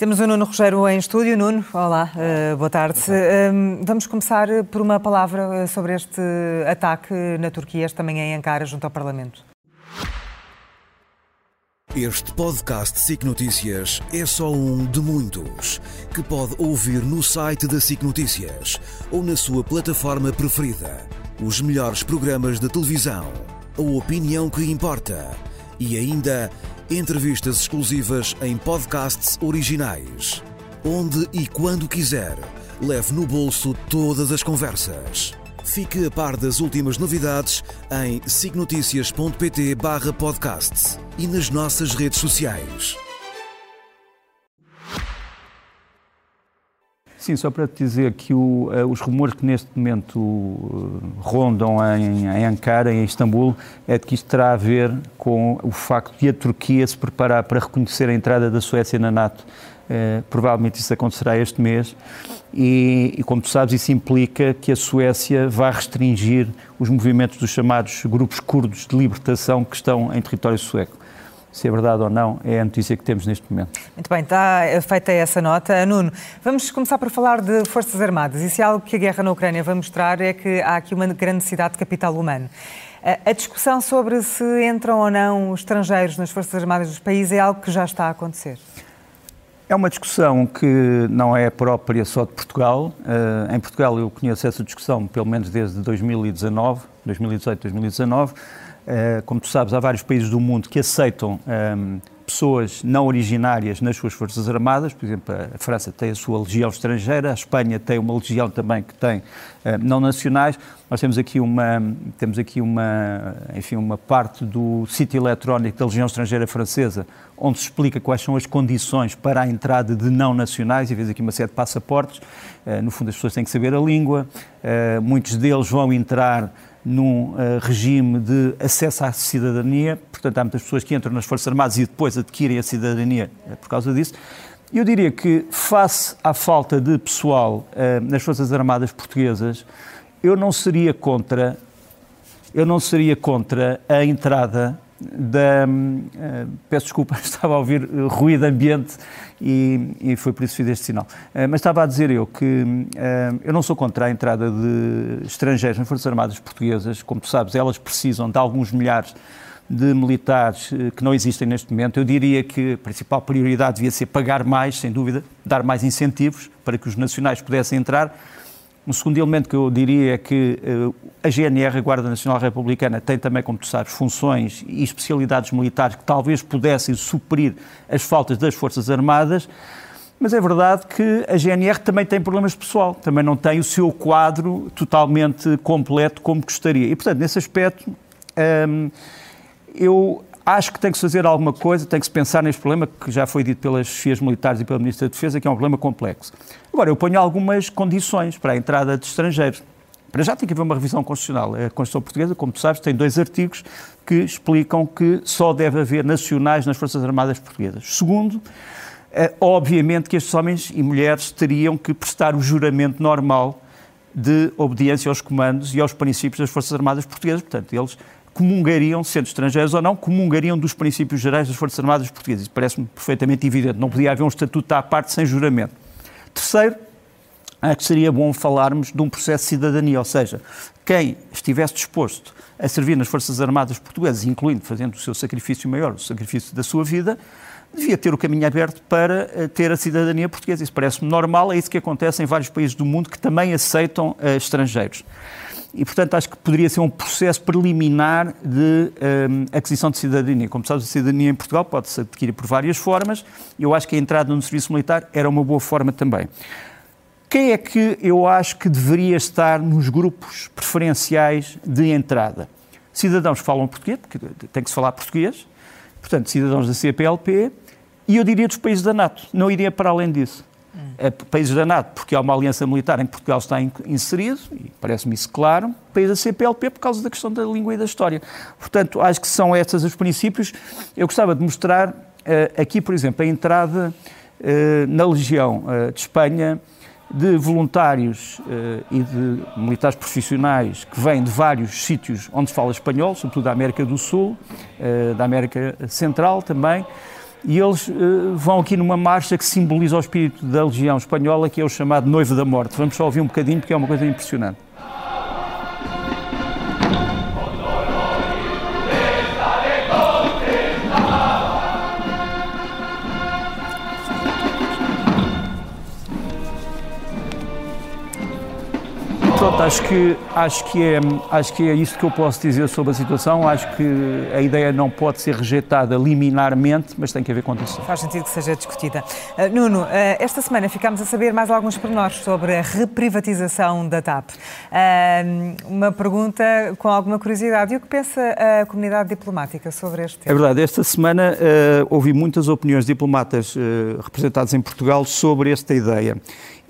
Temos o Nuno Rogério em estúdio. Nuno, olá, uh, boa tarde. Uh, vamos começar por uma palavra sobre este ataque na Turquia, esta manhã em Ankara, junto ao Parlamento. Este podcast SIC Notícias é só um de muitos que pode ouvir no site da SIC Notícias ou na sua plataforma preferida. Os melhores programas de televisão, a opinião que importa e ainda entrevistas exclusivas em podcasts originais. Onde e quando quiser, leve no bolso todas as conversas. Fique a par das últimas novidades em signoticias.pt barra podcast e nas nossas redes sociais. Sim, só para te dizer que o, uh, os rumores que neste momento uh, rondam em, em, Ankara, em Istambul, é de que isto terá a ver com o facto de a Turquia se preparar para reconhecer a entrada da Suécia na NATO. Uh, provavelmente isso acontecerá este mês e, e, como tu sabes, isso implica que a Suécia vai restringir os movimentos dos chamados grupos curdos de libertação que estão em território sueco se é verdade ou não, é a notícia que temos neste momento. Muito bem, está feita essa nota. Nuno, vamos começar por falar de Forças Armadas. E se há algo que a guerra na Ucrânia vai mostrar é que há aqui uma grande necessidade de capital humano. A discussão sobre se entram ou não os estrangeiros nas Forças Armadas dos países é algo que já está a acontecer. É uma discussão que não é própria só de Portugal. Eh, em Portugal eu conheço essa discussão pelo menos desde 2019, 2018, 2019. Eh, como tu sabes, há vários países do mundo que aceitam ehm, pessoas não originárias nas suas Forças Armadas, por exemplo, a França tem a sua legião estrangeira, a Espanha tem uma legião também que tem uh, não nacionais. Nós temos aqui uma temos aqui uma, enfim, uma parte do sítio eletrónico da legião estrangeira francesa, onde se explica quais são as condições para a entrada de não nacionais, e vês aqui uma série de passaportes. Uh, no fundo, as pessoas têm que saber a língua, uh, muitos deles vão entrar num uh, regime de acesso à cidadania, portanto, há muitas pessoas que entram nas Forças Armadas e depois adquirem a cidadania uh, por causa disso. Eu diria que, face à falta de pessoal uh, nas Forças Armadas portuguesas, eu não seria contra, eu não seria contra a entrada da. Uh, peço desculpa, estava a ouvir uh, ruído ambiente e, e, foi por isso que fiz este sinal. Uh, mas estava a dizer eu que eu não sou contra a entrada de estrangeiros nas Forças Armadas Portuguesas. Como tu sabes, elas precisam de alguns milhares de militares que não existem neste momento. Eu diria que a principal prioridade devia ser pagar mais, sem dúvida, dar mais incentivos para que os nacionais pudessem entrar um segundo elemento que eu diria é que uh, a GNR, a Guarda Nacional Republicana, tem também, como tu sabes, funções e especialidades militares que talvez pudessem suprir as faltas das Forças Armadas, mas é verdade que a GNR também tem problemas de pessoal, também não tem o seu quadro totalmente completo como gostaria. E, portanto, nesse aspecto, um, eu Acho que tem que se fazer alguma coisa, tem que se pensar neste problema que já foi dito pelas chefias militares e pelo Ministro da Defesa, que é um problema complexo. Agora, eu ponho algumas condições para a entrada de estrangeiros. Para já tem que haver uma revisão constitucional. A Constituição Portuguesa, como tu sabes, tem dois artigos que explicam que só deve haver nacionais nas Forças Armadas Portuguesas. Segundo, é, obviamente que estes homens e mulheres teriam que prestar o juramento normal de obediência aos comandos e aos princípios das Forças Armadas Portuguesas. Portanto, eles comungariam, sendo estrangeiros ou não, comungariam dos princípios gerais das Forças Armadas Portuguesas. Isso parece-me perfeitamente evidente. Não podia haver um estatuto à parte sem juramento. Terceiro, acho que seria bom falarmos de um processo de cidadania, ou seja, quem estivesse disposto a servir nas Forças Armadas Portuguesas, incluindo fazendo o seu sacrifício maior, o sacrifício da sua vida, devia ter o caminho aberto para eh, ter a cidadania portuguesa. Isso parece-me normal, é isso que acontece em vários países do mundo que também aceitam uh, estrangeiros e, portanto, acho que poderia ser um processo preliminar de um, aquisição de cidadania. Como sabes, a cidadania em Portugal pode-se adquirir por várias formas eu acho que a entrada no serviço militar era uma boa forma também. Quem é que eu acho que deveria estar nos grupos preferenciais de entrada? Cidadãos que falam português, porque tem que se falar português, portanto, cidadãos da CPLP, e eu diria dos países da NATO, não iria para além disso países da NATO, porque há uma aliança militar em que Portugal está inserido, e parece-me isso claro, países da CPLP por causa da questão da língua e da história. Portanto, acho que são esses os princípios. Eu gostava de mostrar uh, aqui, por exemplo, a entrada uh, na Legião uh, de Espanha de voluntários e de militares profissionais que vêm de vários sítios onde se fala espanhol, sobretudo da América do Sul, da América Central também, E eles uh, vão aqui numa marcha que simboliza o espírito da Legião Espanhola, que é o chamado Noivo da Morte. Vamos só ouvir um bocadinho, porque é uma coisa impressionante. Pronto, acho que, acho, que é, acho que é isto que eu posso dizer sobre a situação. Acho que a ideia não pode ser rejeitada liminarmente, mas tem que haver condições. Faz sentido que seja discutida. Uh, Nuno, uh, esta semana ficámos a saber mais alguns pormenores sobre a reprivatização da TAP. Uh, uma pergunta com alguma curiosidade. E o que pensa a comunidade diplomática sobre este tema? É verdade, esta semana ouvi muitas opiniões diplomatas representados em Portugal sobre esta ideia.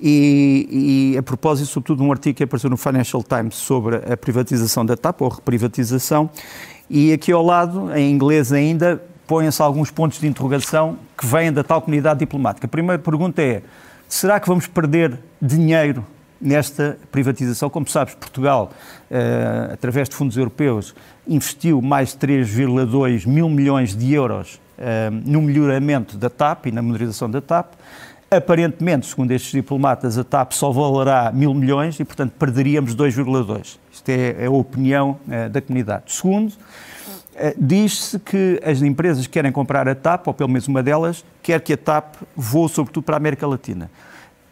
E, e, a propósito, sobretudo, um artigo que apareceu no Financial Times sobre a privatização da TAP, ou reprivatização, e aqui ao lado, em inglês ainda, põem-se alguns pontos de interrogação que vêm da tal comunidade diplomática. A primeira pergunta é: será que vamos perder dinheiro nesta privatização? Como sabes, Portugal, eh, através de fundos europeus, investiu mais de 3,2 mil milhões de euros eh, no melhoramento da TAP e na modernização da TAP. Aparentemente, segundo estes diplomatas, a TAP só valerá mil milhões e, portanto, perderíamos 2,2. Isto é, é a opinião é, da comunidade. Segundo, é, diz-se que as empresas que querem comprar a TAP, ou pelo menos uma delas, quer que a TAP voe sobretudo para a América Latina.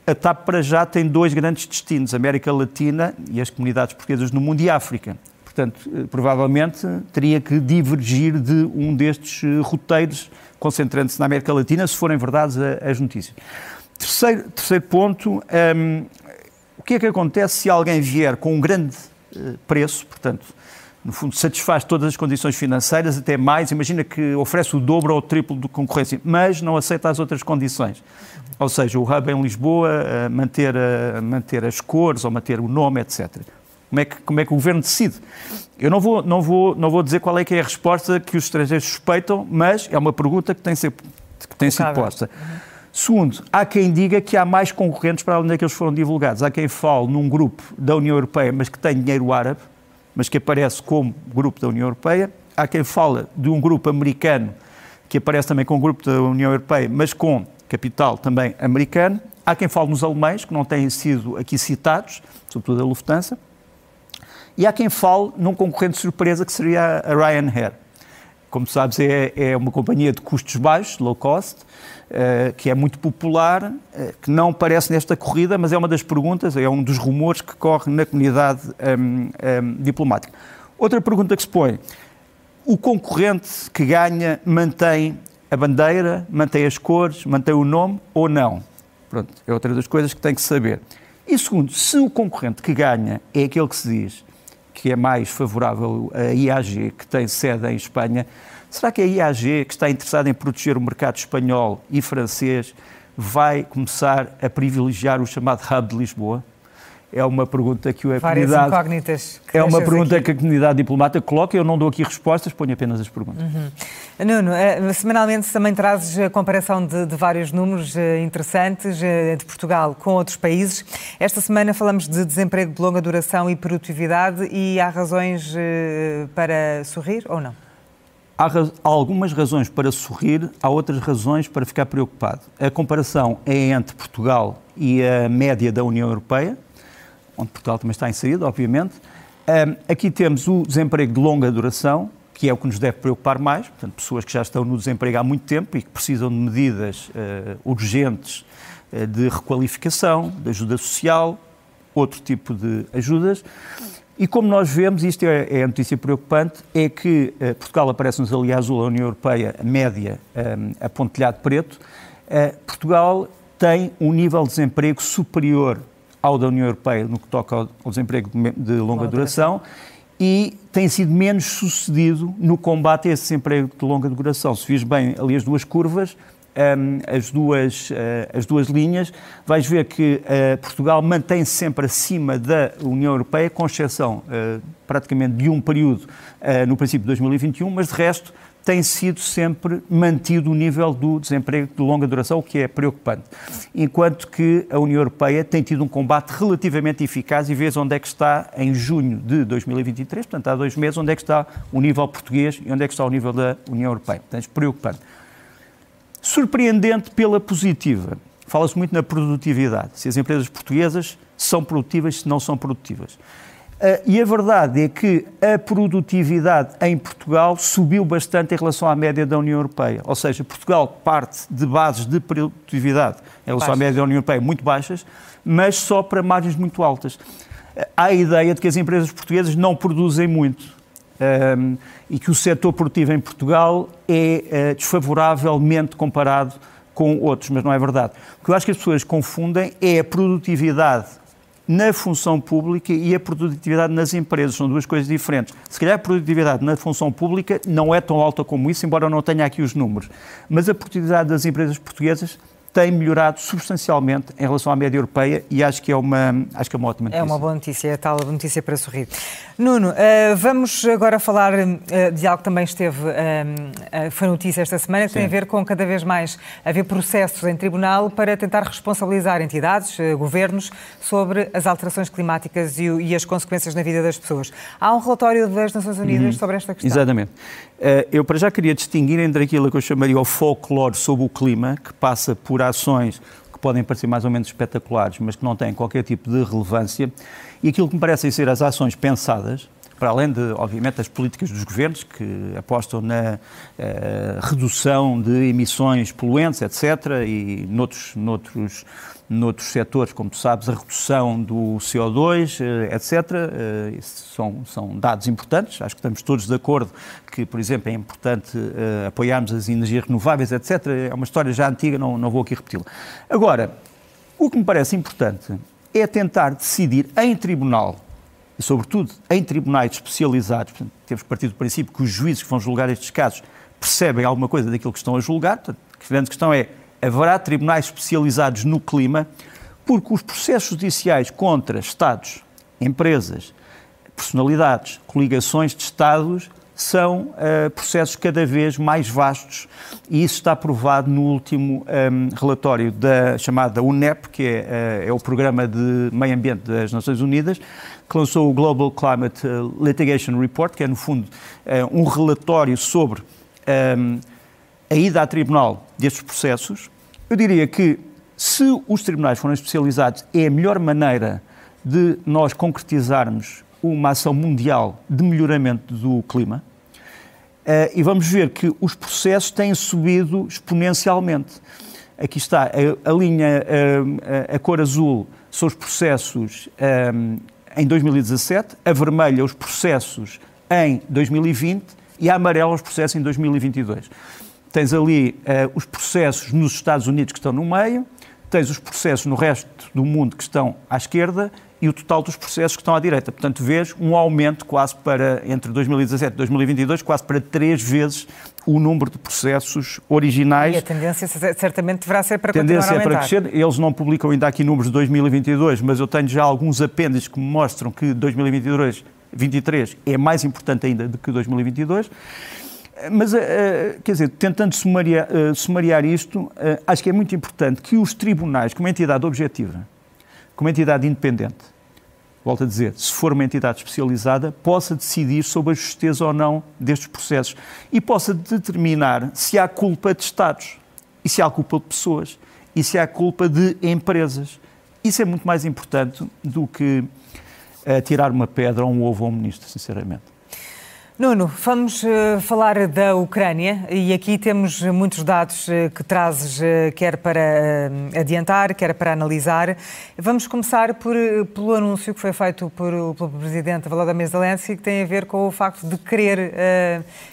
A TAP para já tem dois grandes destinos, América Latina e as comunidades portuguesas no mundo e África. Portanto, eh, provavelmente teria que divergir de um destes eh, roteiros, concentrando-se na América Latina, se forem verdades as notícias. Terceiro, terceiro ponto, um, ehm, o que é que acontece se alguém vier com um grande preço, portanto, no fundo, satisfaz todas as condições financeiras, até mais, imagina que oferece o dobro ou o triplo de concorrência, mas não aceita as outras condições. Ou seja, o hub em Lisboa, manter, manter as cores ou manter o nome, etc. Como é que, como é que o governo decide? Eu não vou, não, vou, não vou dizer qual é que é a resposta que os estrangeiros suspeitam, mas é uma pergunta que tem, ser, que tem sido posta. Segundo, há quem diga que há mais concorrentes para além daqueles que foram divulgados. Há quem fale num grupo da União Europeia, mas que tem dinheiro árabe, mas que aparece como grupo da União Europeia. Há quem fala de um grupo americano, que aparece também como grupo da União Europeia, mas com capital também americano. Há quem fale nos alemães, que não têm sido aqui citados, sobretudo a Lufthansa. E há quem fale num concorrente surpresa que seria a Ryanair. Como sabes, é, é uma companhia de custos baixos, low cost, uh, que é muito popular, uh, que não aparece nesta corrida, mas é uma das perguntas, é um dos rumores que corre na comunidade um, um, diplomática. Outra pergunta que se põe: o concorrente que ganha mantém a bandeira, mantém as cores, mantém o nome ou não? Pronto, é outra das coisas que tem que saber. E segundo, se o concorrente que ganha é aquele que se diz que é mais favorável à IAG, que tem sede em Espanha, será que a IAG, que está interessada em proteger o mercado espanhol e francês, vai começar a privilegiar o chamado Hub de Lisboa? É uma pergunta que a Várias comunidade. incógnitas. é uma pergunta aqui. que a comunidade diplomata coloca. Eu não dou aqui respostas, ponho apenas as perguntas. Uhum. Nuno, eh, semanalmente também trazes a comparação de, de vários números eh, interessantes eh, de Portugal com outros países. Esta semana falamos de desemprego de longa duração e produtividade e há razões para sorrir ou não? Há, há algumas razões para sorrir, há outras razões para ficar preocupado. A comparação é entre Portugal e a média da União Europeia onde Portugal também está inserido, obviamente. Um, aqui temos o desemprego de longa duração, que é o que nos deve preocupar mais, portanto, pessoas que já estão no desemprego há muito tempo e que precisam de medidas uh, urgentes uh, de requalificação, de ajuda social, outro tipo de ajudas. E como nós vemos, isto é, é a notícia preocupante, é que uh, Portugal aparece-nos ali azul, a União Europeia, média, um, a pontilhado preto. Portugal tem um nível de desemprego superior ao da União Europeia no que toca ao, desemprego de longa duração e tem sido menos sucedido no combate a esse desemprego de longa duração. Se vês bem ali as duas curvas, um, as, duas, uh, as duas linhas, vais ver que uh, Portugal mantém-se sempre acima da União Europeia, com exceção uh, praticamente de um período no princípio de 2021, mas de resto tem sido sempre mantido o nível do desemprego de longa duração, o que é preocupante. Enquanto que a União Europeia tem tido um combate relativamente eficaz e vês onde é que está em junho de 2023, portanto há dois meses, onde é que está o nível português e onde é que está o nível da União Europeia. Portanto, é preocupante. surpreendente pela positiva. Fala-se muito na produtividade. Se as empresas portuguesas são produtivas, se não são produtivas. Uh, e a verdade é que a produtividade em Portugal subiu bastante em relação à média da União Europeia. Ou seja, Portugal parte de bases de produtividade em relação Baixo. à média da União Europeia muito baixas, mas só para margens muito altas. Há a ideia de que as empresas portuguesas não produzem muito. Um, e que o setor produtivo em Portugal é uh, desfavoravelmente comparado com outros, mas não é verdade. O que eu acho que as pessoas confundem é a produtividade na função pública e a produtividade nas empresas. São duas coisas diferentes. Se calhar a produtividade na função pública não é tão alta como isso, embora eu não tenha aqui os números. Mas a produtividade das empresas portuguesas tem melhorado substancialmente em relação à média europeia e acho que é uma, acho que é uma ótima notícia. É uma boa notícia, é tal notícia para sorrir. Nuno, uh, vamos agora falar uh, de algo que também esteve, uh, foi notícia esta semana, que Sim. tem a ver com cada vez mais haver processos em tribunal para tentar responsabilizar entidades, governos, sobre as alterações climáticas e, e, as consequências na vida das pessoas. Há um relatório das Nações Unidas uhum. sobre esta questão. Exatamente. Eu para já queria distinguir entre aquilo que eu chamaria o folclore sobre o clima, que passa por ações que podem parecer mais ou menos espetaculares, mas que não têm qualquer tipo de relevância, e aquilo que me parecem ser as ações pensadas, para além de, obviamente, as políticas dos governos, que apostam na uh, redução de emissões poluentes, etc., e noutros, noutros noutros setores, como tu sabes, a redução do CO2, eh, etc. Eh, são, são dados importantes. Acho que estamos todos de acordo que, por exemplo, é importante uh, apoiarmos as energias renováveis, etc. É uma história já antiga, não, não vou aqui repeti-la. Agora, o que me parece importante é tentar decidir em tribunal, e sobretudo em tribunais especializados, portanto, temos partido do princípio que os juízes que vão julgar estes casos percebem alguma coisa daquilo que estão a julgar, portanto, a grande questão é haverá tribunais especializados no clima, porque os processos judiciais contra Estados, empresas, personalidades, coligações de Estados são uh, processos cada vez mais vastos e isso está provado no último um, ehm, relatório da chamada UNEP, que é, uh, é, o Programa de Meio Ambiente das Nações Unidas, que lançou o Global Climate eh, Litigation Report, que é no fundo uh, um relatório sobre um, ehm, a ida a tribunal destes processos. Eu diria que, se os tribunais forem especializados, é a melhor maneira de nós concretizarmos uma ação mundial de melhoramento do clima. Uh, e vamos ver que os processos têm subido exponencialmente. Aqui está a, a linha, uh, a cor azul são os processos um, em 2017, a vermelha os processos em 2020 e a amarela os processos em 2022. Tens ali uh, os processos nos Estados Unidos que estão no meio, tens os processos no resto do mundo que estão à esquerda e o total dos processos que estão à direita. Portanto, vês um aumento quase para, entre 2017 e 2022, quase para três vezes o número de processos originais. E a tendência certamente deverá ser para continuar a tendência é para crescer. Eles não publicam ainda aqui números de 2022, mas eu tenho já alguns apêndices que me mostram que 2022 23 é mais importante ainda do que 2022. Mas, eh, eh, quer dizer, tentando sumariar, eh, sumariar isto, acho que é muito importante que os tribunais, como entidade objetiva, como entidade independente, volto a dizer, se for uma entidade especializada, possa decidir sobre a justeza ou não destes processos e possa determinar se há culpa de Estados e se há culpa de pessoas e se há culpa de empresas. Isso é muito mais importante do que tirar uma pedra a um ovo a um ministro, sinceramente. Nuno, vamos uh, falar da Ucrânia e aqui temos muitos dados uh, que trazes, uh, quer para adiantar, quer para analisar. Vamos começar por, pelo anúncio que foi feito por, pelo Presidente Volodymyr Zelensky, que tem a ver com o facto de querer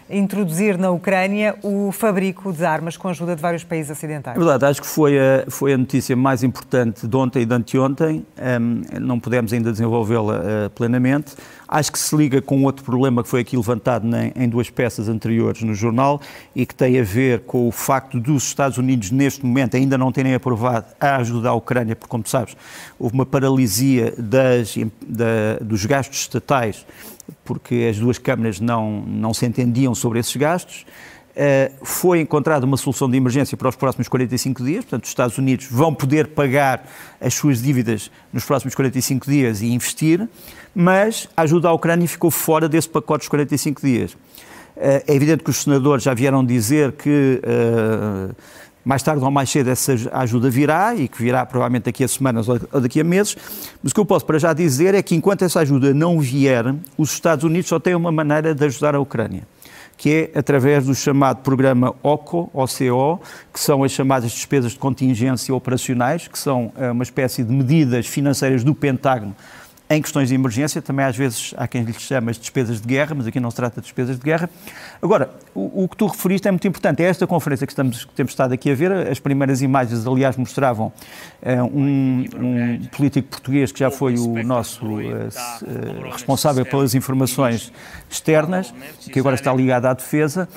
introduzir na Ucrânia o fabrico de armas com a ajuda de vários países ocidentais. É verdade, acho que foi a, foi a notícia mais importante de ontem e de anteontem. Um, não pudemos ainda desenvolvê-la plenamente. Acho que se liga com outro problema que foi aqui levantado em duas peças anteriores no jornal e que tem a ver com o facto dos Estados Unidos, neste momento, ainda não terem aprovado a ajuda à Ucrânia, porque, como sabes, houve uma paralisia das, da, dos gastos estatais, porque as duas câmaras não, não se entendiam sobre esses gastos. Uh, foi encontrada uma solução de emergência para os próximos 45 dias, portanto, os Estados Unidos vão poder pagar as suas dívidas nos próximos 45 dias e investir mas a ajuda à Ucrânia ficou fora desse pacote dos 45 dias. Eh, é evidente que os senadores já vieram dizer que, eh, mais tarde ou mais cedo essa ajuda virá e que virá provavelmente daqui a semanas ou daqui a meses. Mas o que eu posso para já dizer é que enquanto essa ajuda não vier, os Estados Unidos só têm uma maneira de ajudar a Ucrânia que é através do chamado programa OCO, OCO, que são as chamadas despesas de contingência operacionais, que são eh, uma espécie de medidas financeiras do Pentágono em questões de emergência, também às vezes há quem lhes chama as despesas de guerra, mas aqui não se trata de despesas de guerra. Agora, o, o que tu referiste é muito importante. É esta conferência que, estamos, que temos estado aqui a ver. As primeiras imagens, aliás, mostravam uh, um, um, político português que já foi o nosso uh, responsável pelas informações externas, que agora está ligado à defesa.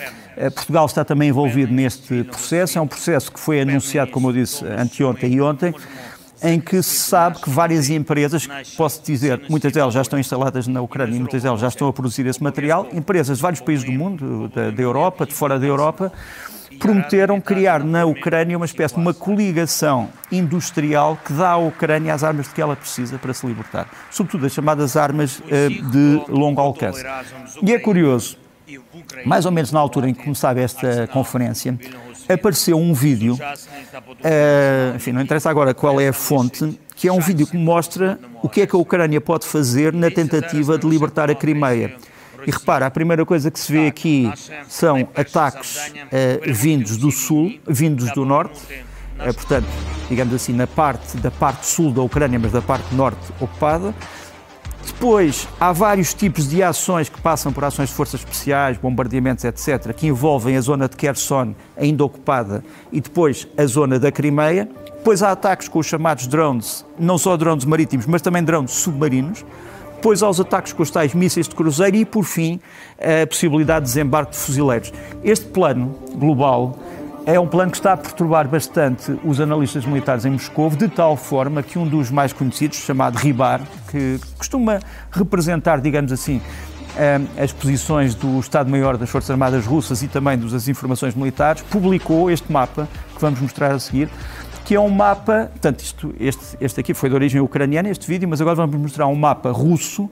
Portugal está também envolvido neste processo. É um processo que foi anunciado, como eu disse, anteontem e ontem em que se sabe que várias empresas, posso dizer, muitas delas já estão instaladas na Ucrânia e muitas delas já estão a produzir esse material, empresas de vários países do mundo, da, da Europa, de fora da Europa, prometeram criar na Ucrânia uma espécie de uma coligação industrial que dá à Ucrânia as armas de que ela precisa para se libertar, sobretudo as chamadas armas uh, de longo alcance. E é curioso, mais ou menos na altura em que começava esta conferência, apareceu um vídeo, uh, enfim, não interessa agora qual é a fonte, que é um vídeo que mostra o que é que a Ucrânia pode fazer na tentativa de libertar a Crimeia. E repara, a primeira coisa que se vê aqui são ataques uh, vindos do sul, vindos do norte, uh, portanto, digamos assim, na parte da parte sul da Ucrânia, mas da parte norte ocupada. Depois, há vários tipos de ações que passam por ações de forças especiais, bombardeamentos, etc., que envolvem a zona de Kherson, ainda ocupada, e depois a zona da Crimeia. Depois há ataques com os chamados drones, não só drones marítimos, mas também drones submarinos. Depois há os ataques com os tais mísseis de cruzeiro e, por fim, a possibilidade de desembarque de fuzileiros. Este plano global é um plano que está a perturbar bastante os analistas militares em Moscou, de tal forma que um dos mais conhecidos, chamado Ribar, que costuma representar, digamos assim, eh, as posições do Estado-Maior das Forças Armadas Russas e também das informações militares, publicou este mapa, que vamos mostrar a seguir, que é um mapa, portanto, isto, este, este aqui foi de origem ucraniana, este vídeo, mas agora vamos mostrar um mapa russo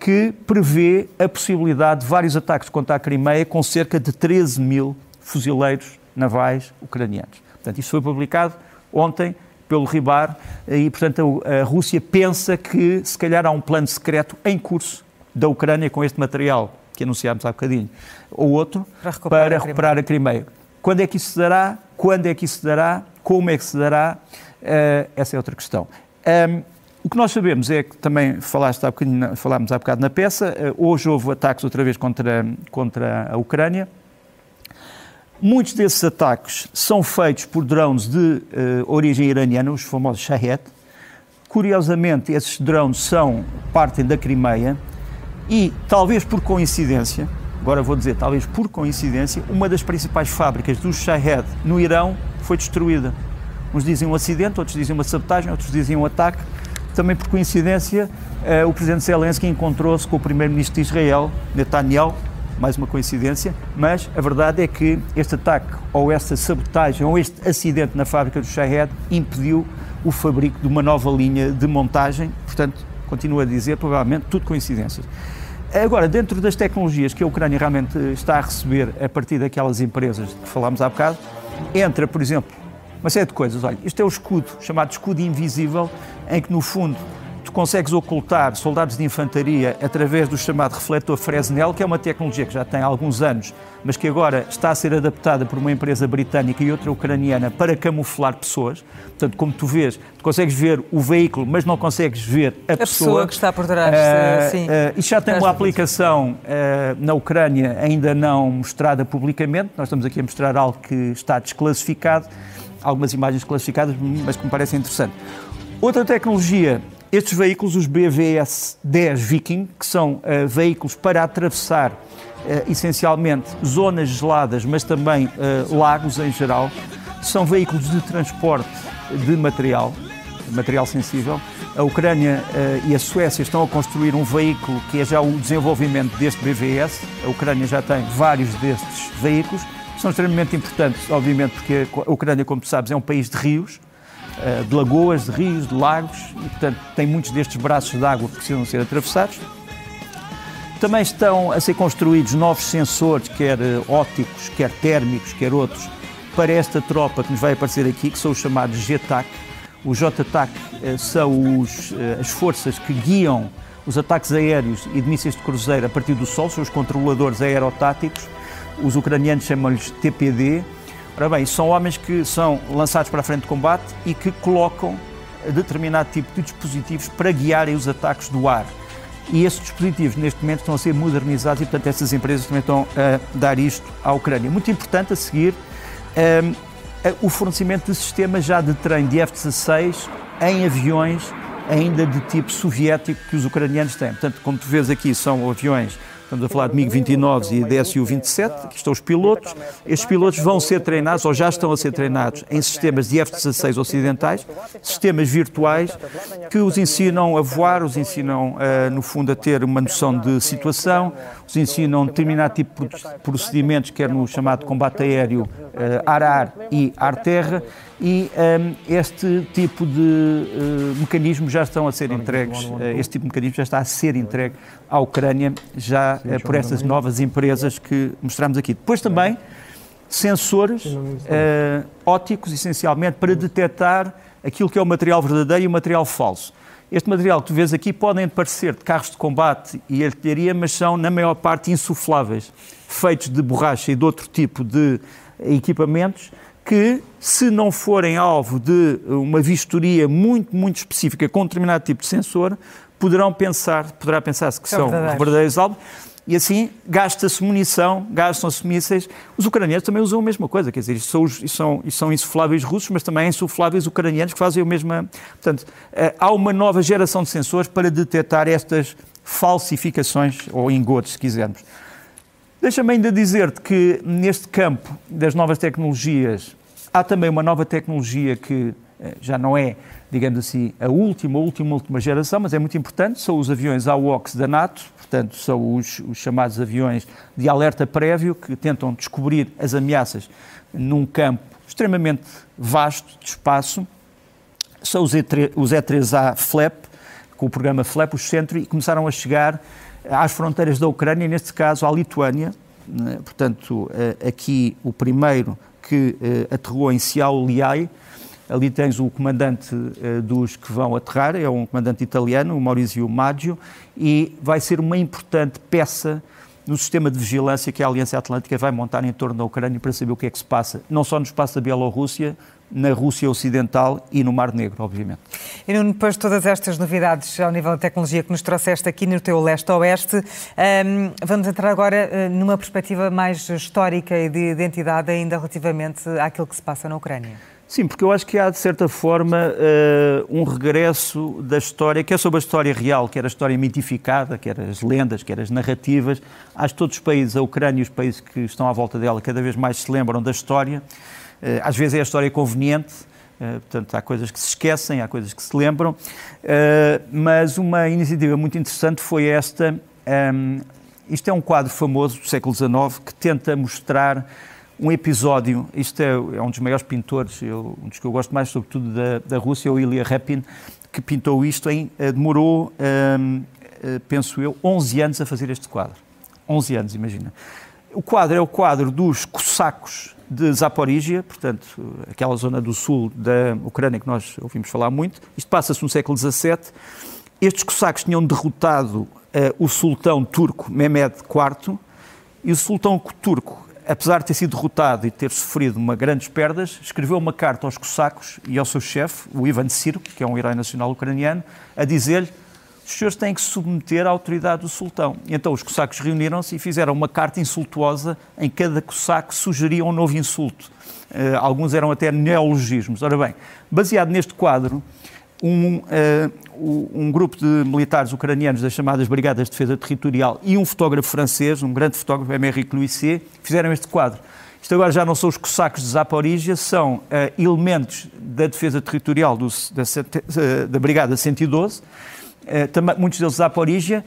que prevê a possibilidade de vários ataques contra a Crimeia com cerca de 13 mil fuzileiros navais ucranianos. Portanto, isto foi publicado ontem pelo Ribar e, portanto, a, Rússia pensa que se calhar há um plano secreto em curso da Ucrânia com este material que anunciámos há bocadinho, ou outro, para recuperar, para a, recuperar a Crimeia. Quando é que isso se dará? Quando é que isso se dará? Como é que se dará? Uh, essa é outra questão. Um, o que nós sabemos é que também falaste há falámos há bocado na peça, uh, hoje houve ataques outra vez contra, contra a Ucrânia, Muitos desses ataques são feitos por drones de uh, origem iraniana, os famosos Shahed. Curiosamente, esses drones são, partem da Crimeia e, talvez por coincidência, agora vou dizer, talvez por coincidência, uma das principais fábricas dos Shahed no Irão foi destruída. Uns dizem um acidente, outros dizem uma sabotagem, outros dizem um ataque. Também por coincidência, uh, o presidente Zelensky encontrou-se com o primeiro-ministro de Israel, Netanyahu, mais uma coincidência, mas a verdade é que este ataque ou esta sabotagem ou este acidente na fábrica do Shahed impediu o fabrico de uma nova linha de montagem, portanto, continuo a dizer, provavelmente tudo coincidências. Agora, dentro das tecnologias que a Ucrânia realmente está a receber a partir daquelas empresas que falámos há bocado, entra, por exemplo, uma série de coisas. Olha, isto é o escudo, chamado escudo invisível, em que, no fundo, consegues ocultar soldados de infantaria através do chamado refletor Fresnel, que é uma tecnologia que já tem alguns anos, mas que agora está a ser adaptada por uma empresa britânica e outra ucraniana para camuflar pessoas. Portanto, como tu vês, tu consegues ver o veículo, mas não consegues ver a, a pessoa. pessoa que está por trás. Uh, sim. Uh, isto já tem uma aplicação uh, na Ucrânia ainda não mostrada publicamente. Nós estamos aqui a mostrar algo que está desclassificado, algumas imagens classificadas, mas que me parece interessante. Outra tecnologia estes veículos, os BVS-10 Viking, que são uh, veículos para atravessar uh, essencialmente zonas geladas, mas também uh, lagos em geral, são veículos de transporte de material, material sensível. A Ucrânia e a Suécia estão a construir um veículo que é já o desenvolvimento deste BVS. A Ucrânia já tem vários destes veículos. São extremamente importantes, obviamente, porque a Ucrânia, como tu sabes, é um país de rios de lagoas, de rios, de lagos, e portanto tem muitos destes braços de água que precisam ser atravessados. Também estão a ser construídos novos sensores, quer eh, ópticos, quer térmicos, quer outros, para esta tropa que nos vai aparecer aqui, que são os chamados GTAC. Os JTAC eh, são os, eh, as forças que guiam os ataques aéreos e de mísseis de cruzeiro a partir do Sol, são os controladores aerotáticos. Os ucranianos chamam-lhes TPD. Ora bem, são homens que são lançados para a frente de combate e que colocam determinado tipo de dispositivos para guiarem os ataques do ar. E esses dispositivos, neste momento, estão a ser modernizados e, portanto, essas empresas também estão a dar isto à Ucrânia. Muito importante a seguir um, o fornecimento de sistemas já de trem de F-16 em aviões ainda de tipo soviético que os ucranianos têm. Portanto, como tu vês aqui, são aviões Estamos a falar de MiG-29 e DSU-27, aqui estão os pilotos. Estes pilotos vão ser treinados, ou já estão a ser treinados, em sistemas de F-16 ocidentais, sistemas virtuais, que os ensinam a voar, os ensinam, uh, no fundo, a ter uma noção de situação, os ensinam determinado tipo de procedimentos, quer no chamado combate aéreo uh, ar-ar e ar-terra, e um, ehm, este tipo de uh, mecanismos já estão a ser entregues, uh, este tipo de mecanismo já está a ser entregue à Ucrânia, já uh, por estas novas empresas que mostramos aqui. Depois também sensores ópticos, essencialmente, para detectar aquilo que é o material verdadeiro e o material falso. Este material que tu vês aqui podem parecer de carros de combate e artilharia, mas são, na maior parte, insufláveis, feitos de borracha e de outro tipo de equipamentos que, se não forem alvo de uma vistoria muito, muito específica com um determinado tipo de sensor, poderão pensar, poderá pensar-se que são, são verdadeiros alvos, e assim gasta-se munição, gastam-se mísseis. Os ucranianos também usam a mesma coisa, quer dizer, são, são, são insufláveis russos, mas também insufláveis ucranianos que fazem o mesmo. Portanto, eh, há uma nova geração de sensores para detectar estas falsificações ou engotes, se quisermos. Deixa-me ainda dizer-te que neste campo das novas tecnologias há também uma nova tecnologia que eh, já não é, digamos assim, a última, última, última geração, mas é muito importante, são os aviões AWACS da NATO, portanto, são os, os chamados aviões de alerta prévio que tentam descobrir as ameaças num campo extremamente vasto de espaço. São os, E3, os E3A FLAP, com o programa FLAP, os Centro, e começaram a chegar às fronteiras da Ucrânia, neste caso à Lituânia. Né? Portanto, eh, aqui o primeiro que eh, aterrou em Siauliai. Ali tens o comandante eh, dos que vão aterrar, é um comandante italiano, o Maurizio Maggio, e vai ser uma importante peça no sistema de vigilância que a Aliança Atlântica vai montar em torno da Ucrânia para saber o que é que se passa, não só no espaço da Bielorrússia, na Rússia Ocidental e no Mar Negro, obviamente. E Nuno, depois de todas estas novidades ao nível da tecnologia que nos trouxeste aqui no teu leste-oeste, um, vamos entrar agora uh, numa perspectiva mais histórica e de identidade ainda relativamente àquilo que se passa na Ucrânia. Sim, porque eu acho que há, de certa forma, uh, um regresso da história, que é sobre a história real, que era a história mitificada, que eram as lendas, que eram as narrativas. Acho que todos os países, a Ucrânia e os países que estão à volta dela, cada vez mais se lembram da história. Uh, às vezes é a história conveniente, uh, portanto, há coisas que se esquecem, há coisas que se lembram. mas uma iniciativa muito interessante foi esta. Um, isto é um quadro famoso do século XIX que tenta mostrar um episódio, isto é, é, um dos maiores pintores, eu, um dos que eu gosto mais, sobretudo da, da Rússia, o Ilya Repin, que pintou isto em, eh, demorou, um, eh, penso eu, 11 anos a fazer este quadro. 11 anos, imagina. O quadro é o quadro dos cossacos de Zaporígia, portanto, aquela zona do sul da Ucrânia que nós ouvimos falar muito. Isto passa-se no século XVII. Estes cossacos tinham derrotado uh, o sultão turco Mehmed IV e o sultão turco apesar de ter sido derrotado e ter sofrido uma grandes perdas, escreveu uma carta aos cossacos e ao seu chefe, o Ivan Sirk, que é um herói nacional ucraniano, a dizer-lhe os senhores têm que se submeter à autoridade do sultão. E então os cossacos reuniram-se e fizeram uma carta insultuosa em que cada cossaco sugeria um novo insulto. Uh, alguns eram até neologismos. Ora bem, baseado neste quadro, um, uh, um, grupo de militares ucranianos das chamadas Brigadas de Defesa Territorial e um fotógrafo francês, um grande fotógrafo, Émeric Louisset, fizeram este quadro. Isto agora já não são os cossacos de Zaporígia, são uh, elementos da defesa territorial do, da, uh, da, Brigada 112, uh, também, muitos deles de Zaporígia.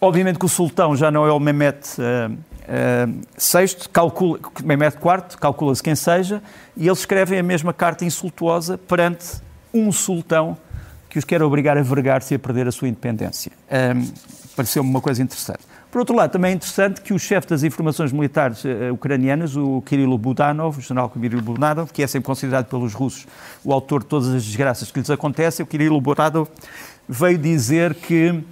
Obviamente que o sultão já não é o Mehmet VI, calcula, Mehmet IV, calcula-se quem seja, e eles escrevem a mesma carta insultuosa perante um sultão que os quer obrigar a vergar-se e a perder a sua independência. Um, Pareceu-me uma coisa interessante. Por outro lado, também é interessante que o chefe das informações militares uh, ucranianas, o Kirilo Budanov, o general Kirilo Budanov, que é sempre considerado pelos russos o autor de todas as desgraças que lhes acontecem, o Kirilo Budanov veio dizer que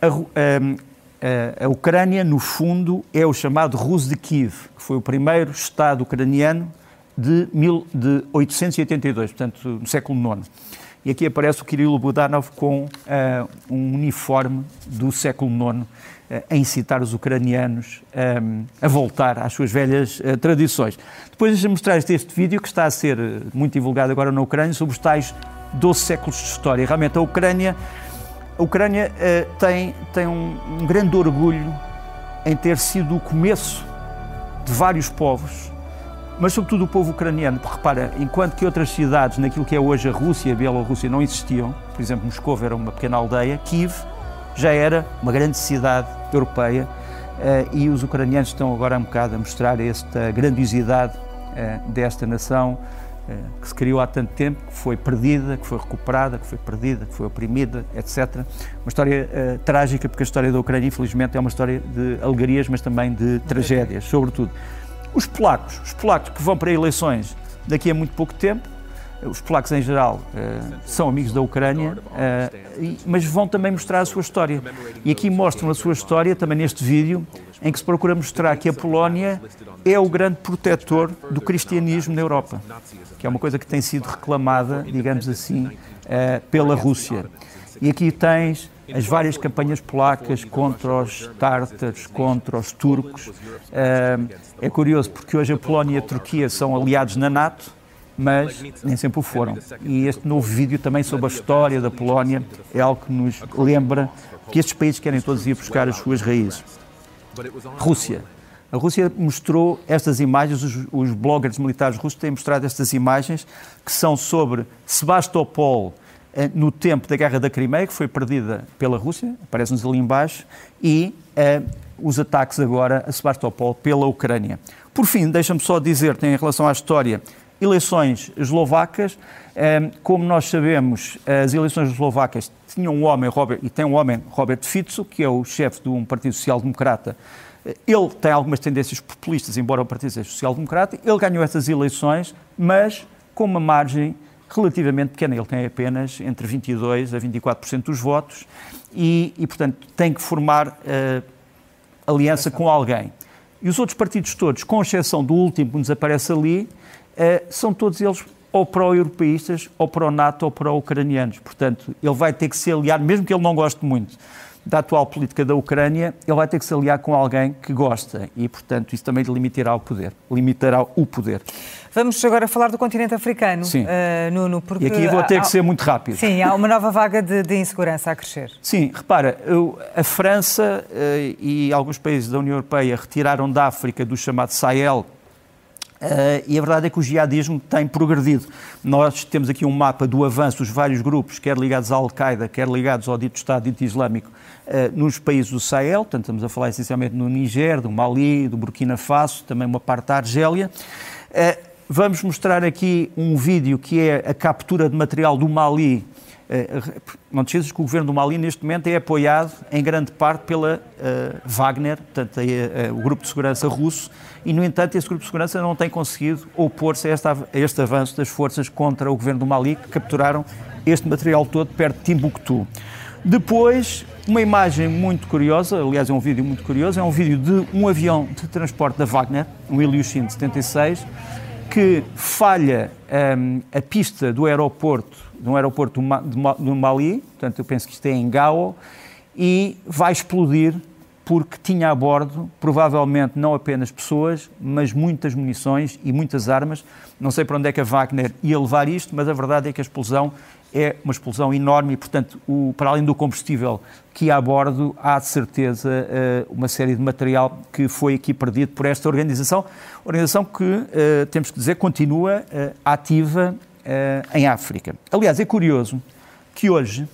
a, a, a, Ucrânia, no fundo, é o chamado Rus de Kiev, que foi o primeiro Estado ucraniano de, mil, de 882, portanto, no século IX. E aqui aparece o Kirilo Budanov com uh, um uniforme do século IX, uh, a incitar os ucranianos um, a voltar às suas velhas uh, tradições. Depois deixa mostrar este, este vídeo que está a ser muito divulgado agora na Ucrânia sobre os tais 12 séculos de história. Realmente a Ucrânia, a Ucrânia tem, tem um, um grande orgulho em ter sido o começo de vários povos mas sobretudo o povo ucraniano, porque repara, enquanto que outras cidades, naquilo que é hoje a Rússia e a Bielorrússia, não existiam, por exemplo, Moscou era uma pequena aldeia, Kiev já era uma grande cidade europeia eh, e os ucranianos estão agora um bocado a mostrar esta grandiosidade eh, desta nação eh, que se criou há tanto tempo, que foi perdida, que foi recuperada, que foi perdida, que foi oprimida, etc. Uma história uh, trágica, porque a história da Ucrânia, infelizmente, é uma história de alegrias, mas também de tragédias, sobretudo. Os polacos, os polacos que vão para eleições daqui a muito pouco tempo, os polacos em geral uh, são amigos da Ucrânia, uh, mas vão também mostrar a sua história. E aqui mostram a sua história também neste vídeo, em que se procura mostrar que a Polónia é o grande protetor do cristianismo na Europa, que é uma coisa que tem sido reclamada, digamos assim, uh, pela Rússia. E aqui tens as várias campanhas polacas contra os tártaros, contra os turcos. É curioso porque hoje a Polónia e a Turquia são aliados na NATO, mas nem sempre o foram. E este novo vídeo também sobre a história da Polónia é algo que nos lembra que estes países querem todos ir buscar as suas raízes. Rússia. A Rússia mostrou estas imagens, os, os bloggers militares russos têm mostrado estas imagens que são sobre Sebastopol, eh, no tempo da Guerra da Crimeia, que foi perdida pela Rússia, aparece-nos ali embaixo, e uh, os ataques agora a Sebastopol pela Ucrânia. Por fim, deixa-me só dizer, em relação à história, eleições eslovacas, uh, como nós sabemos, as eleições eslovacas tinham um homem, Robert, e tem um homem, Robert Fico, que é o chefe de um partido social-democrata, ele tem algumas tendências populistas, embora o partido seja social-democrata, ele ganhou essas eleições, mas com uma margem relativamente pequena. Ele tem apenas entre 22% a 24% dos votos e, e, portanto, tem que formar uh, aliança com alguém. E os outros partidos todos, com exceção do último que nos aparece ali, uh, são todos eles ou pró-europeístas, ou pró-NATO, ou pró-ucranianos. Portanto, ele vai ter que se aliar, mesmo que ele não goste muito da atual política da Ucrânia, ele vai ter que se aliar com alguém que gosta e, portanto, isso também limitará o poder. Limitará o poder. Vamos agora falar do continente africano, Sim. Uh, Nuno, porque... E aqui vou ter que ser muito rápido. Sim, há uma nova vaga de, de insegurança a crescer. Sim, repara, eu, a França uh, e alguns países da União Europeia retiraram da África do chamado Sahel Uh, e a verdade é que o jihadismo tem progredido. Nós temos aqui um mapa do avanço dos vários grupos, quer ligados à Al-Qaeda, quer ligados ao dito Estado dito Islâmico, uh, nos países do Sahel, portanto estamos a falar essencialmente no Níger, do Mali, do Burkina Faso, também uma parte da Argélia. Uh, vamos mostrar aqui um vídeo que é a captura de material do Mali não te esqueças que o governo do Mali, neste momento, é apoiado em grande parte pela uh, Wagner, portanto, uh, o grupo de segurança russo, e, no entanto, esse grupo de segurança não tem conseguido opor-se a, a, este avanço das forças contra o governo do Mali, que capturaram este material todo perto de Timbuktu. Depois, uma imagem muito curiosa, aliás, é um vídeo muito curioso, é um vídeo de um avião de transporte da Wagner, um Ilyushin 76, que falha um, a pista do aeroporto num aeroporto do Mali, portanto eu penso que isto é em Gao, e vai explodir porque tinha a bordo, provavelmente não apenas pessoas, mas muitas munições e muitas armas. Não sei para onde é que a Wagner ia levar isto, mas a verdade é que a explosão é uma explosão enorme e, portanto, o, para além do combustível que há a bordo, há de certeza eh, uma série de material que foi aqui perdido por esta organização. Organização que, eh, temos que dizer, continua eh, ativa em África. Aliás, é curioso que hoje,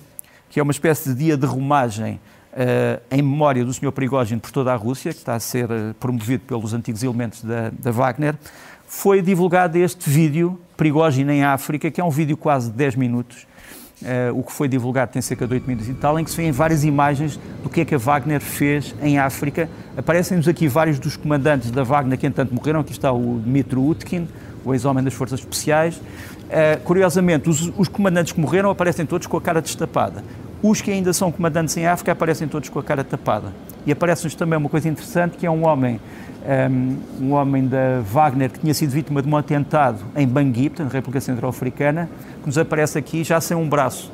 que é uma espécie de dia de romagem uh, em memória do Sr. Prigogine por toda a Rússia, que está a ser uh, promovido pelos antigos elementos da, da Wagner, foi divulgado este vídeo, Prigogine em África, que é um vídeo quase de 10 minutos, Uh, o que foi divulgado tem cerca de 8 minutos e tal, em que se vêem várias imagens do que é que a Wagner fez em África. Aparecem-nos aqui vários dos comandantes da Wagner que, entanto, morreram. Aqui está o Dmitro Utkin, o ex-homem das Forças Especiais. Uh, curiosamente, os, os, comandantes que morreram aparecem todos com a cara destapada. Os que ainda são comandantes em África aparecem todos com a cara tapada. E aparece-nos também uma coisa interessante, que é um homem um, um, homem da Wagner que tinha sido vítima de um atentado em Bangui, portanto, República Centro-Africana, que nos aparece aqui já sem um braço.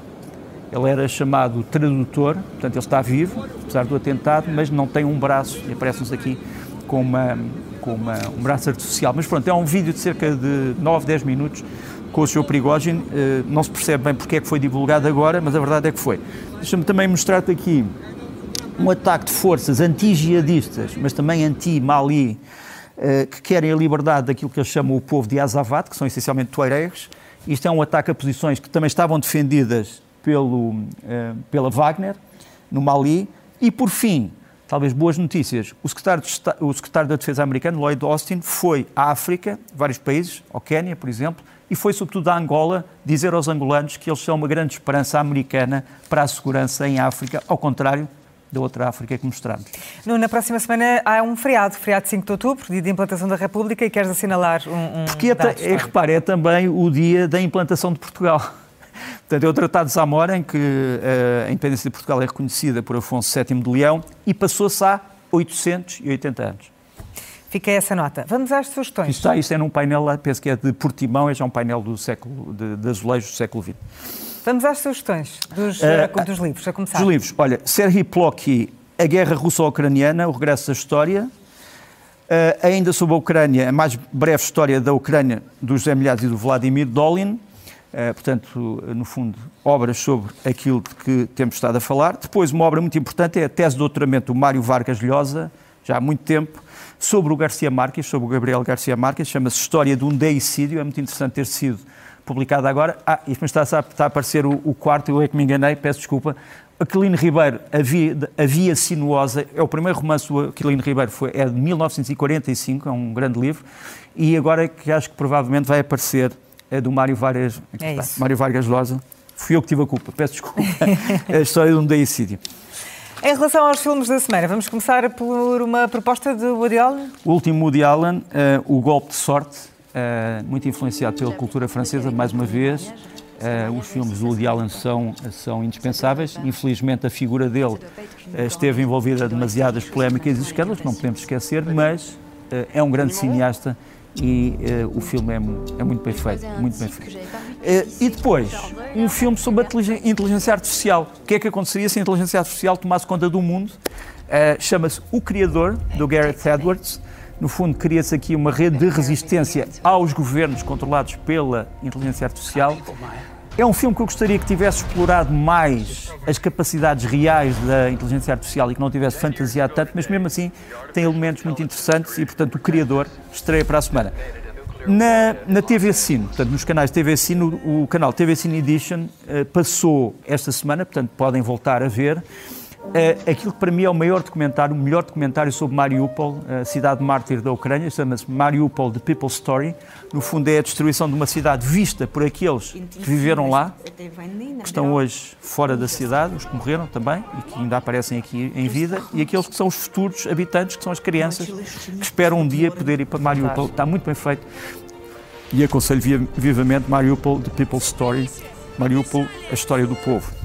Ele era chamado tradutor, portanto, ele está vivo, apesar do atentado, mas não tem um braço, e aparece-nos aqui com, uma, com uma, um braço artificial. Mas pronto, é um vídeo de cerca de 9, 10 minutos com o Sr. Prigogine. Uh, não se percebe bem porque é que foi divulgado agora, mas a verdade é que foi. Deixa-me também mostrar-te aqui um ataque de forças anti-jihadistas, mas também anti-Mali, eh, que querem a liberdade daquilo que eles chamam o povo de Azawad, que são essencialmente tuaregs. Isto é um ataque a posições que também estavam defendidas pelo, eh, pela Wagner, no Mali. E, por fim, talvez boas notícias, o secretário, o secretário da Defesa americano, Lloyd Austin, foi à África, vários países, ao Quênia, por exemplo, e foi sobretudo a Angola dizer aos angolanos que eles são uma grande esperança americana para a segurança em África, ao contrário da outra África que mostramos. No, na próxima semana há um feriado, feriado 5 de outubro, dia de implantação da República, e queres assinalar um. um Porque, é, é, repare, é também o dia da implantação de Portugal. Portanto, é o Tratado de Zamora, em que uh, a independência de Portugal é reconhecida por Afonso VII de Leão e passou-se há 880 anos. Fica essa nota. Vamos às sugestões. Isto, está, isto é num painel, penso que é de Portimão, é já um painel do século, de, de azulejos do século XX. Vamos às sugestões dos, uh, dos livros, a começar. Dos livros. Olha, Serhii Plokhy, A Guerra Russo-Ucraniana, O Regresso da História. Uh, ainda sobre a Ucrânia, a mais breve história da Ucrânia, do José Milhares e do Vladimir Dolin. Uh, portanto, no fundo, obras sobre aquilo de que temos estado a falar. Depois, uma obra muito importante é a tese de doutoramento do Mário Vargas Llosa, já há muito tempo, sobre o Garcia Marques, sobre o Gabriel Garcia Marques, chama-se História de um Deicídio. É muito interessante ter sido publicada agora. Ah, isto está, está a aparecer o, o, quarto, eu é que me enganei, peço desculpa. Aquilino Ribeiro, A Via, a Via Sinuosa, é o primeiro romance do Aquilino Ribeiro, foi, é de 1945, é um grande livro, e agora é que acho que provavelmente vai aparecer é do Mário Vargas, é Mário Vargas Losa. Fui eu que tive a culpa, peço desculpa. a história de um deicídio. Em relação aos filmes da semana, vamos começar por uma proposta de Woody Allen? O último Woody Allen, uh, O Golpe de Sorte, uh, muito influenciado pela cultura francesa, mais uma vez. Uh, os filmes do Woody Allen são, são indispensáveis. Infelizmente, a figura dele esteve envolvida em demasiadas polémicas e escândalos, não podemos esquecer, mas é um grande cineasta e o filme é, é, muito bem feito. Muito bem feito. e depois, um filme sobre a inteligência artificial. O que é que aconteceria se a inteligência artificial tomasse conta do mundo? Chama-se O Criador, do Gareth Edwards. No fundo, cria-se aqui uma rede de resistência aos governos controlados pela inteligência artificial. É um filme que eu gostaria que tivesse explorado mais as capacidades reais da inteligência artificial e que não tivesse fantasiado tanto, mas mesmo assim tem elementos muito interessantes e, portanto, o criador estreia para a semana. Na, na TV Cine, portanto, nos canais TV Cine, o, o canal TV Cine Edition uh, passou esta semana, portanto, podem voltar a ver uh, aquilo que para mim é o maior documentário, o melhor documentário sobre Mariupol, a cidade mártir da Ucrânia, chama-se Mariupol The People's Story. No fundo é a destruição de uma cidade vista por aqueles que viveram lá, que estão hoje fora da cidade, os que morreram também e que ainda aparecem aqui em vida, e aqueles que são os futuros habitantes, que são as crianças, que esperam um dia poder ir para Mariupol. Está muito bem feito. E aconselho vivamente Mariupol The People's Story, Mariupol, a história do povo.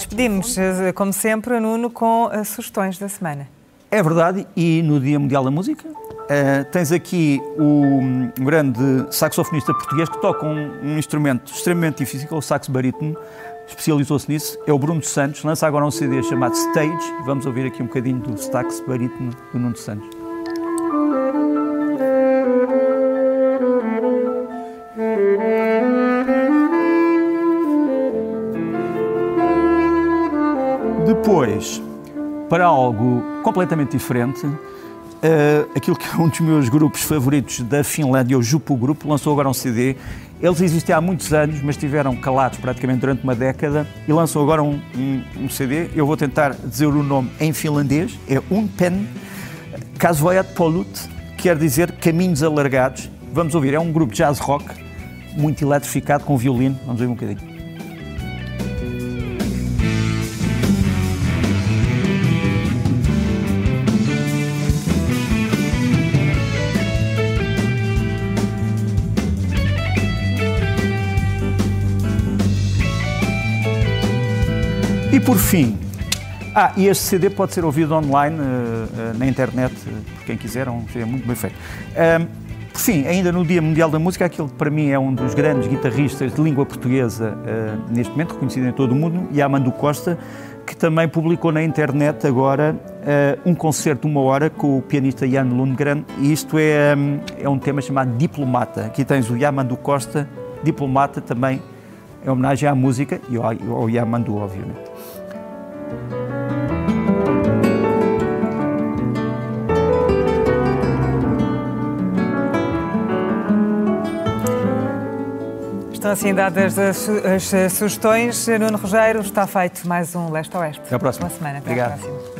Despedimos, eh, como sempre, Nuno, com as sugestões da semana. É verdade, e no Dia Mundial da Música uh, tens aqui o, um grande saxofonista português que toca um, um instrumento extremamente difícil, é o saxo barítono, especializou-se nisso, é o Bruno Santos, lança agora um CD chamado Stage, vamos ouvir aqui um bocadinho do saxo barítono do Nuno Santos. Para algo completamente diferente, uh, aquilo que é um dos meus grupos favoritos da Finlândia, o Jupo Grupo, lançou agora um CD. Eles existem há muitos anos, mas estiveram calados praticamente durante uma década e lançou agora um, um, um CD. Eu vou tentar dizer o nome em finlandês. É Unpen Kasvojat Polut, quer dizer caminhos alargados. Vamos ouvir, é um grupo de jazz rock muito eletrificado com violino. Vamos ouvir um bocadinho. E por fim, ah, e este CD pode ser ouvido online uh, uh, na internet, por quem quiser, é um CD muito bem feito. por fim, ainda no Dia Mundial da Música, aquele que para mim é um dos grandes guitarristas de língua portuguesa neste momento, reconhecido em todo o mundo, Yamandu Costa, que também publicou na internet agora um concerto de uma hora com o pianista Jan Lundgren, e isto é, um, é um tema chamado Diplomata. Aqui tens o Yamandu Costa, Diplomata também, é homenagem à música e ao, ao Yamandu, obviamente. Estão assim dadas as, as, sugestões. Nuno Rogério, está feito mais um Leste Oeste. Até à próxima. Boa semana. Até Obrigado.